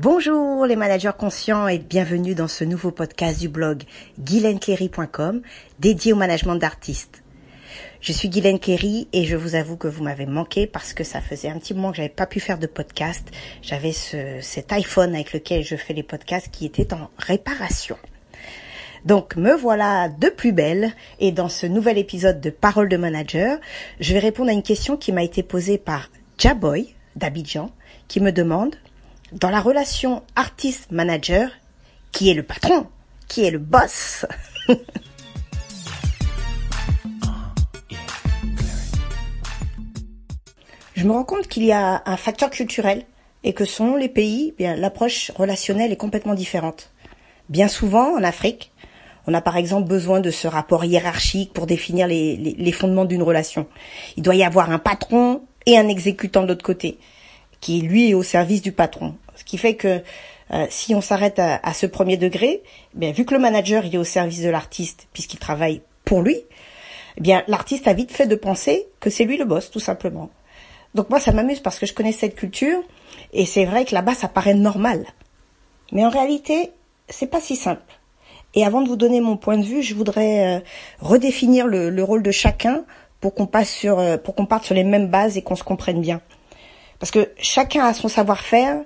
Bonjour les managers conscients et bienvenue dans ce nouveau podcast du blog guylaineclery.com dédié au management d'artistes. Je suis Guylaine Cléry et je vous avoue que vous m'avez manqué parce que ça faisait un petit moment que j'avais pas pu faire de podcast. J'avais ce, cet iPhone avec lequel je fais les podcasts qui était en réparation. Donc me voilà de plus belle et dans ce nouvel épisode de Parole de manager, je vais répondre à une question qui m'a été posée par Jaboy d'Abidjan qui me demande dans la relation artiste-manager, qui est le patron, qui est le boss Je me rends compte qu'il y a un facteur culturel et que selon les pays, bien l'approche relationnelle est complètement différente. Bien souvent, en Afrique, on a par exemple besoin de ce rapport hiérarchique pour définir les, les fondements d'une relation. Il doit y avoir un patron et un exécutant de l'autre côté qui lui est au service du patron. Ce qui fait que euh, si on s'arrête à, ce premier degré, bien vu que le manager il est au service de l'artiste puisqu'il travaille pour lui, eh bien l'artiste a vite fait de penser que c'est lui le boss tout simplement. Donc moi ça m'amuse parce que je connais cette culture et c'est vrai que là-bas ça paraît normal. Mais en réalité, c'est pas si simple. Et avant de vous donner mon point de vue, je voudrais euh, redéfinir le, le, rôle de chacun pour qu'on passe sur euh, pour qu'on parte sur les mêmes bases et qu'on se comprenne bien. Parce que chacun a son savoir-faire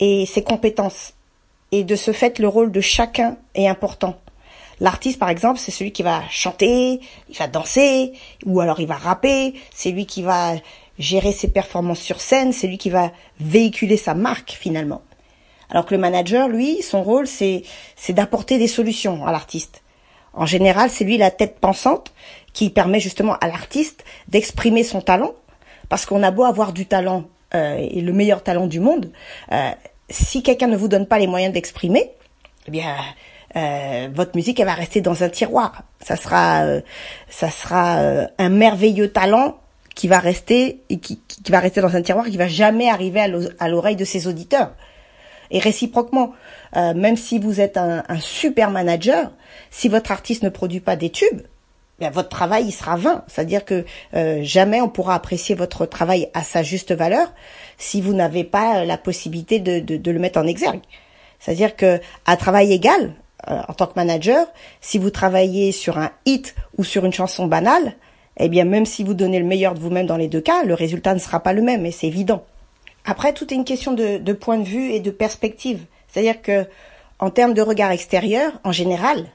et ses compétences. Et de ce fait, le rôle de chacun est important. L'artiste, par exemple, c'est celui qui va chanter, il va danser, ou alors il va rapper, c'est lui qui va gérer ses performances sur scène, c'est lui qui va véhiculer sa marque finalement. Alors que le manager, lui, son rôle, c'est, c'est d'apporter des solutions à l'artiste. En général, c'est lui la tête pensante qui permet justement à l'artiste d'exprimer son talent, parce qu'on a beau avoir du talent euh, et le meilleur talent du monde, euh, si quelqu'un ne vous donne pas les moyens d'exprimer, eh bien, euh, votre musique elle va rester dans un tiroir. Ça sera, ça sera un merveilleux talent qui va rester et qui, va rester dans un tiroir, qui va jamais arriver à l'oreille de ses auditeurs. Et réciproquement, même si vous êtes un, un, super manager, si votre artiste ne produit pas des tubes, ben, votre travail il sera vain. C'est-à-dire que euh, jamais on pourra apprécier votre travail à sa juste valeur si vous n'avez pas euh, la possibilité de, de, de, le mettre en exergue. C'est-à-dire que à travail égal, euh, en tant que manager, si vous travaillez sur un hit ou sur une chanson banale, eh bien même si vous donnez le meilleur de vous-même dans les deux cas, le résultat ne sera pas le même et c'est évident. Après, tout est une question de, de point de vue et de perspective. C'est-à-dire que en termes de regard extérieur, en général,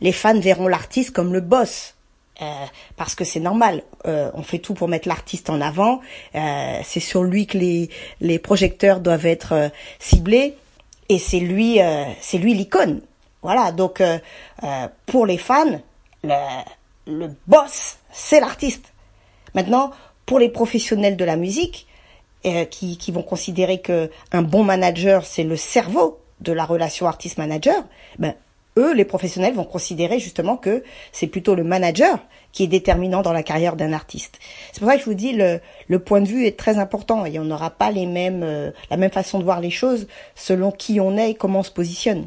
les fans verront l'artiste comme le boss, euh, parce que c'est normal. Euh, on fait tout pour mettre l'artiste en avant. Euh, c'est sur lui que les, les projecteurs doivent être ciblés et c'est lui c'est lui l'icône. Voilà. Donc pour les fans, le, le boss c'est l'artiste. Maintenant pour les professionnels de la musique qui, qui vont considérer que un bon manager c'est le cerveau de la relation artiste-manager, ben eux, les professionnels, vont considérer justement que c'est plutôt le manager qui est déterminant dans la carrière d'un artiste. C'est pour ça que je vous dis le, le point de vue est très important et on n'aura pas les mêmes euh, la même façon de voir les choses selon qui on est et comment on se positionne.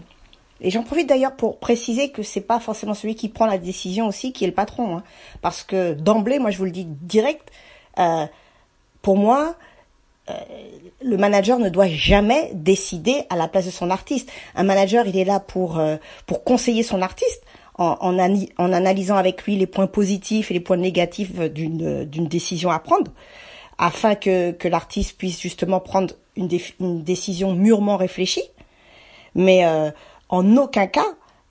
Et j'en profite d'ailleurs pour préciser que c'est pas forcément celui qui prend la décision aussi qui est le patron, hein. parce que d'emblée, moi je vous le dis direct, euh, pour moi, euh, le manager ne doit jamais décider à la place de son artiste. Un manager, il est là pour euh, pour conseiller son artiste en, en, analysant avec lui les points positifs et les points négatifs d'une d'une décision à prendre, afin que que l'artiste puisse justement prendre une, une, décision mûrement réfléchie. Mais euh, en aucun cas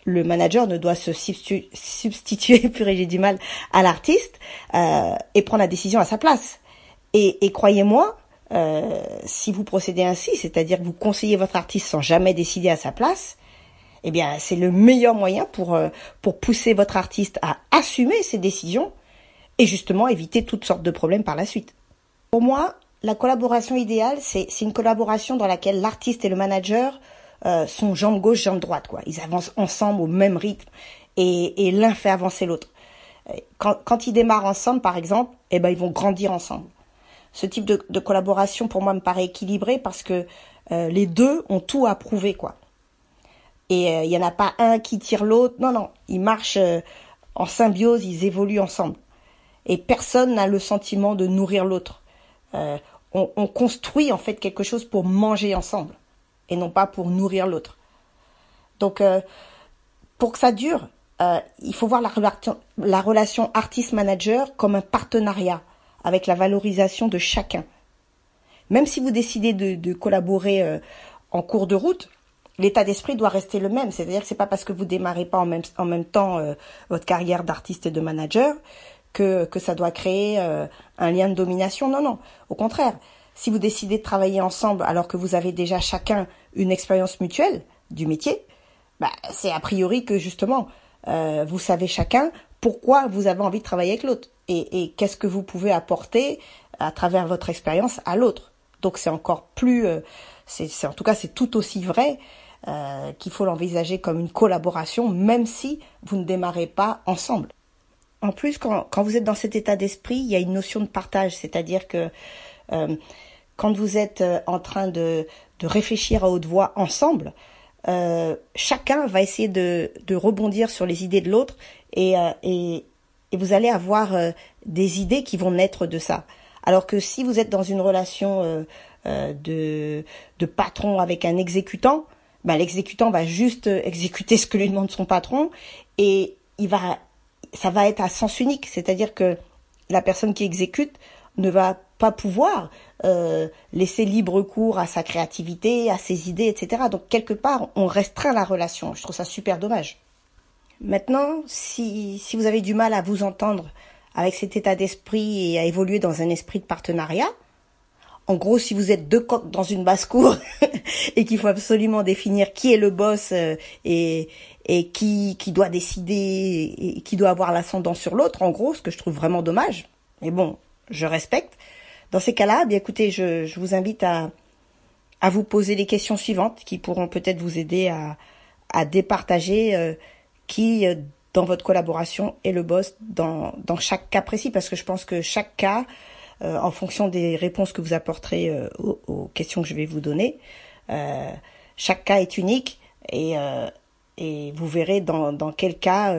le manager ne doit se substituer, substituer purée j'ai du mal à l'artiste et prendre la décision à sa place. Et croyez-moi, euh, si vous procédez ainsi, c'est-à-dire que vous conseillez votre artiste sans jamais décider à sa place, eh bien, c'est le meilleur moyen pour euh, pour pousser votre artiste à assumer ses décisions et justement éviter toutes sortes de problèmes par la suite. Pour moi, la collaboration idéale, c'est une collaboration dans laquelle l'artiste et le manager euh, sont jambe gauche, jambe droite, quoi. Ils avancent ensemble au même rythme et, et l'un fait avancer l'autre. Quand, quand ils démarrent ensemble, par exemple, eh ben, ils vont grandir ensemble ce type de, collaboration pour moi me paraît équilibré parce que euh, les deux ont tout à prouver quoi. Et il euh, en a pas un qui tire l'autre. Non non, ils marchent euh, en symbiose, ils évoluent ensemble. Et personne n'a le sentiment de nourrir l'autre. On, on, construit en fait quelque chose pour manger ensemble. et non pas pour nourrir l'autre. Donc, pour que ça dure, il faut voir la, la relation artiste-manager comme un partenariat avec la valorisation de chacun. Même si vous décidez de, collaborer euh, en cours de route, l'état d'esprit doit rester le même. C'est-à-dire que c'est pas parce que vous démarrez pas en même, temps euh, votre carrière d'artiste et de manager que, que ça doit créer euh, un lien de domination. Non, non. Au contraire, si vous décidez de travailler ensemble alors que vous avez déjà chacun une expérience mutuelle du métier, bah, c'est a priori que justement, vous savez chacun pourquoi vous avez envie de travailler avec l'autre et, qu'est-ce que vous pouvez apporter à travers votre expérience à l'autre. Donc c'est encore plus, euh, c'est en tout cas c'est tout aussi vrai euh, qu'il faut l'envisager comme une collaboration, même si vous ne démarrez pas ensemble. En plus, quand, vous êtes dans cet état d'esprit, il y a une notion de partage, c'est-à-dire que euh, quand vous êtes en train de, réfléchir à haute voix ensemble, chacun va essayer de, rebondir sur les idées de l'autre et, et, et, vous allez avoir euh, des idées qui vont naître de ça. Alors que si vous êtes dans une relation de, de patron avec un exécutant, ben, l'exécutant va juste exécuter ce que lui demande son patron et ça va être à sens unique, c'est-à-dire que la personne qui exécute ne va pas pouvoir euh, laisser libre cours à sa créativité, à ses idées, etc. Donc quelque part, on restreint la relation. Je trouve ça super dommage. Maintenant, si, si vous avez du mal à vous entendre avec cet état d'esprit et à évoluer dans un esprit de partenariat, en gros, si vous êtes deux coqs dans une basse-cour et qu'il faut absolument définir qui est le boss euh, et, et qui, qui doit décider et qui doit avoir l'ascendant sur l'autre, en gros, ce que je trouve vraiment dommage. Mais bon, je respecte. Dans ces cas-là, bien écoutez, je, je, vous invite à, à vous poser les questions suivantes qui pourront peut-être vous aider à, à départager euh, qui, euh, dans votre collaboration, est le boss dans, dans chaque cas précis, parce que je pense que chaque cas, euh, en fonction des réponses que vous apporterez euh, aux, aux, questions que je vais vous donner, euh, chaque cas est unique et, et vous verrez dans, dans quel cas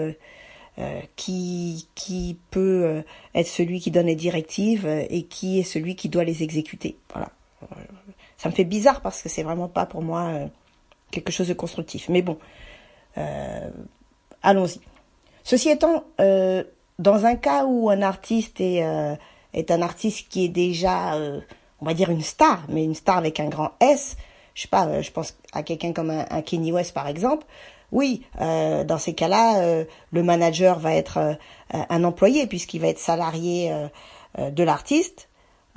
euh, qui, qui peut euh, être celui qui donne les directives euh, et qui est celui qui doit les exécuter. Voilà. Ça me fait bizarre parce que c'est vraiment pas pour moi quelque chose de constructif. Mais bon, allons-y. Ceci étant, dans un cas où un artiste est, est un artiste qui est déjà, on va dire une star, mais une star avec un grand S, je sais pas, je pense à quelqu'un comme un, Kenny West par exemple, oui, euh, dans ces cas-là, euh, le manager va être euh, un employé puisqu'il va être salarié de l'artiste.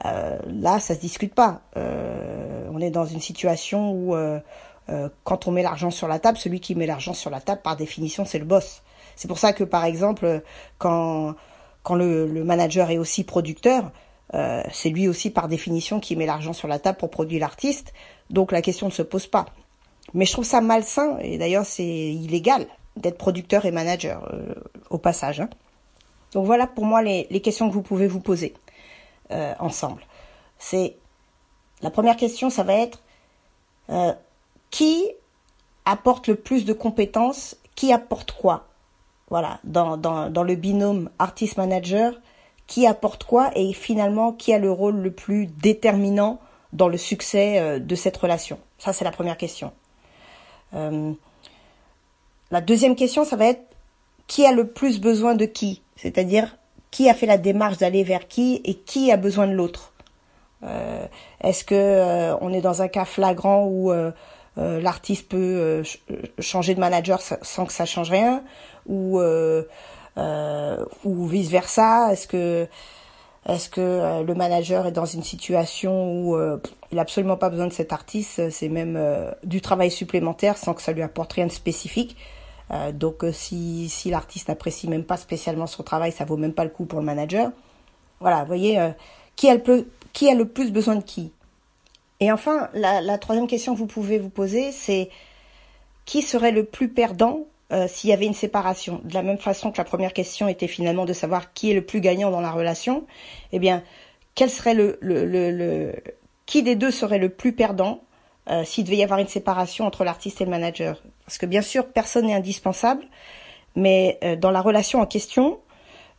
là, ça se discute pas. on est dans une situation où quand on met l'argent sur la table, celui qui met l'argent sur la table, par définition, c'est le boss. C'est pour ça que, par exemple, quand quand le, le manager est aussi producteur, euh, c'est lui aussi par définition qui met l'argent sur la table pour produire l'artiste. Donc la question ne se pose pas. Mais je trouve ça malsain, et d'ailleurs c'est illégal d'être producteur et manager euh, au passage. Hein. Donc voilà pour moi les, les, questions que vous pouvez vous poser euh, ensemble. C'est la première question, ça va être euh, qui apporte le plus de compétences, qui apporte quoi? Voilà, dans, dans, dans le binôme artist-manager, qui apporte quoi et finalement qui a le rôle le plus déterminant dans le succès euh, de cette relation? Ça, c'est la première question. Euh, la deuxième question, ça va être qui a le plus besoin de qui? C'est-à-dire qui a fait la démarche d'aller vers qui et qui a besoin de l'autre? Euh, Est-ce que on est dans un cas flagrant où euh, euh l'artiste peut changer de manager sans que ça change rien ou ou vice versa Est-ce que est-ce que euh, le manager est dans une situation où euh, il n'a absolument pas besoin de cet artiste C'est même euh, du travail supplémentaire sans que ça lui apporte rien de spécifique. donc si, si l'artiste n'apprécie même pas spécialement son travail, ça vaut même pas le coup pour le manager. Voilà, voyez, qui, a le qui a le plus besoin de qui? Et enfin, la, la troisième question que vous pouvez vous poser, c'est qui serait le plus perdant euh, s'il y avait une séparation? De la même façon que la première question était finalement de savoir qui est le plus gagnant dans la relation, eh bien, quel serait le, le, le, le qui des deux serait le plus perdant euh, s'il devait y avoir une séparation entre l'artiste et le manager? Parce que bien sûr, personne n'est indispensable, mais euh, dans la relation en question,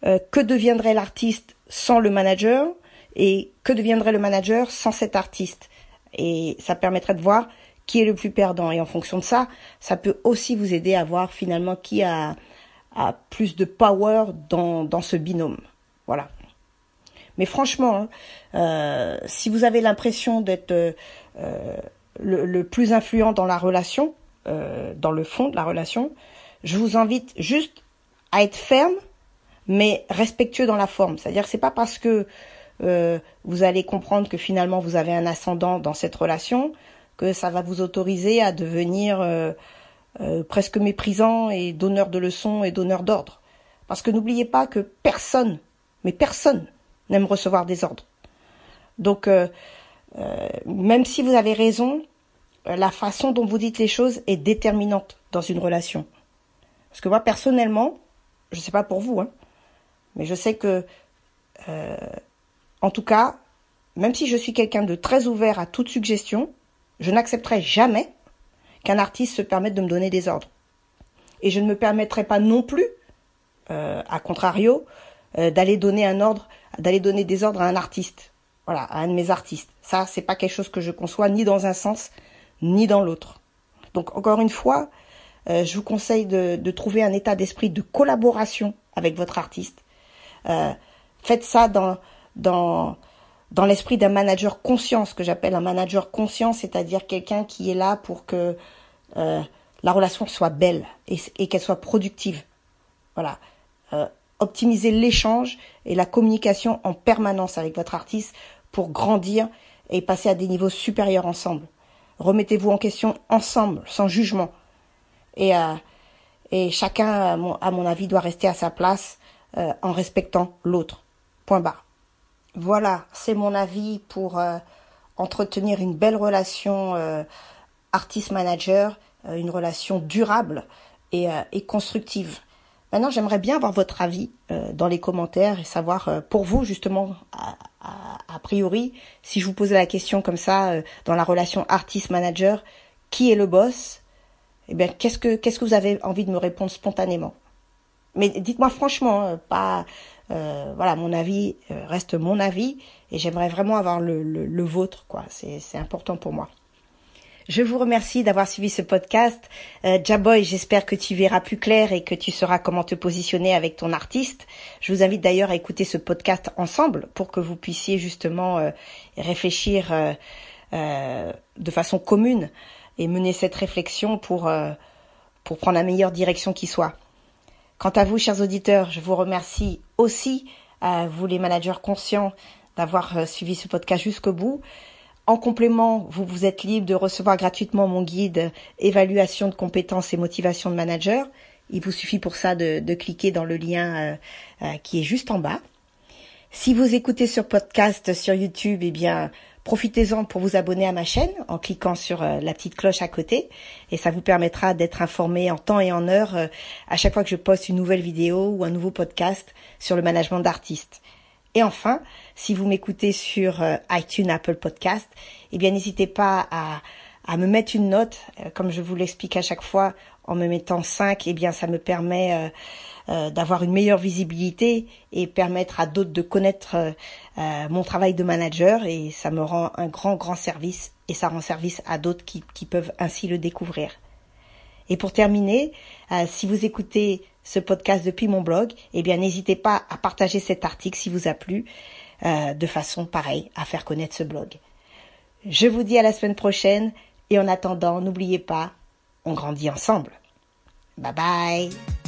euh, que deviendrait l'artiste sans le manager et que deviendrait le manager sans cet artiste? Et ça permettrait de voir qui est le plus perdant. Et en fonction de ça, ça peut aussi vous aider à voir finalement qui a, plus de power dans, dans ce binôme. Voilà. Mais franchement, hein, euh, si vous avez l'impression d'être euh, le, le, plus influent dans la relation, euh, dans le fond de la relation, je vous invite juste à être ferme, mais respectueux dans la forme. C'est-à-dire que c'est pas parce que euh, vous allez comprendre que finalement vous avez un ascendant dans cette relation que ça va vous autoriser à devenir euh, euh, presque méprisant et donneur de leçons et donneur d'ordre. Parce que n'oubliez pas que personne, mais personne, n'aime recevoir des ordres. Donc, même si vous avez raison, la façon dont vous dites les choses est déterminante dans une relation. Parce que moi, personnellement, je ne sais pas pour vous, hein, mais je sais que en tout cas, même si je suis quelqu'un de très ouvert à toute suggestion, je n'accepterai jamais qu'un artiste se permette de me donner des ordres. Et je ne me permettrai pas non plus, euh, à contrario, euh, d'aller donner un ordre, d'aller donner des ordres à un artiste. Voilà, à un de mes artistes. Ça, c'est pas quelque chose que je conçois ni dans un sens, ni dans l'autre. Donc, encore une fois, euh, je vous conseille de, de, trouver un état d'esprit de collaboration avec votre artiste. faites ça dans, dans l'esprit d'un manager conscient, ce que j'appelle un manager conscient, c'est-à-dire quelqu'un qui est là pour que euh, la relation soit belle et, qu'elle soit productive. Voilà. Euh, optimiser l'échange et la communication en permanence avec votre artiste pour grandir et passer à des niveaux supérieurs ensemble. Remettez-vous en question ensemble, sans jugement. Et, euh, chacun, à mon, à mon, avis, doit rester à sa place euh, en respectant l'autre. Point barre. Voilà, c'est mon avis pour euh, entretenir une belle relation euh, artiste-manager, euh, une relation durable et, constructive. Maintenant, j'aimerais bien avoir votre avis dans les commentaires et savoir pour vous justement, a, priori, si je vous posais la question comme ça dans la relation artiste-manager, qui est le boss Eh bien, qu'est-ce que qu'est-ce que vous avez envie de me répondre spontanément? Mais dites-moi franchement, pas euh, voilà, mon avis euh, reste mon avis et j'aimerais vraiment avoir le, le, vôtre, quoi. C'est important pour moi. Je vous remercie d'avoir suivi ce podcast. Euh, Jaboy, j'espère que tu verras plus clair et que tu sauras comment te positionner avec ton artiste. Je vous invite d'ailleurs à écouter ce podcast ensemble pour que vous puissiez justement euh, réfléchir de façon commune et mener cette réflexion pour, pour prendre la meilleure direction qui soit. Quant à vous, chers auditeurs, je vous remercie aussi, à vous les managers conscients, d'avoir euh, suivi ce podcast jusqu'au bout. En complément, vous vous êtes libre de recevoir gratuitement mon guide évaluation de compétences et motivation de manager. Il vous suffit pour ça de, cliquer dans le lien euh, euh, qui est juste en bas. Si vous écoutez sur podcast sur YouTube, eh bien, Profitez-en pour vous abonner à ma chaîne en cliquant sur euh, la petite cloche à côté et ça vous permettra d'être informé en temps et en heure euh, à chaque fois que je poste une nouvelle vidéo ou un nouveau podcast sur le management d'artistes. Et enfin, si vous m'écoutez sur euh, iTunes, Apple Podcast, eh bien n'hésitez pas à, à me mettre une note, comme je vous l'explique à chaque fois, en me mettant 5, eh bien ça me permet euh, d'avoir une meilleure visibilité et permettre à d'autres de connaître euh, euh, mon travail de manager et ça me rend un grand grand service et ça rend service à d'autres qui, qui peuvent ainsi le découvrir. Et pour terminer, si vous écoutez ce podcast depuis mon blog, eh bien n'hésitez pas à partager cet article si vous a plu, de façon pareille à faire connaître ce blog. Je vous dis à la semaine prochaine et en attendant, n'oubliez pas, on grandit ensemble. Bye bye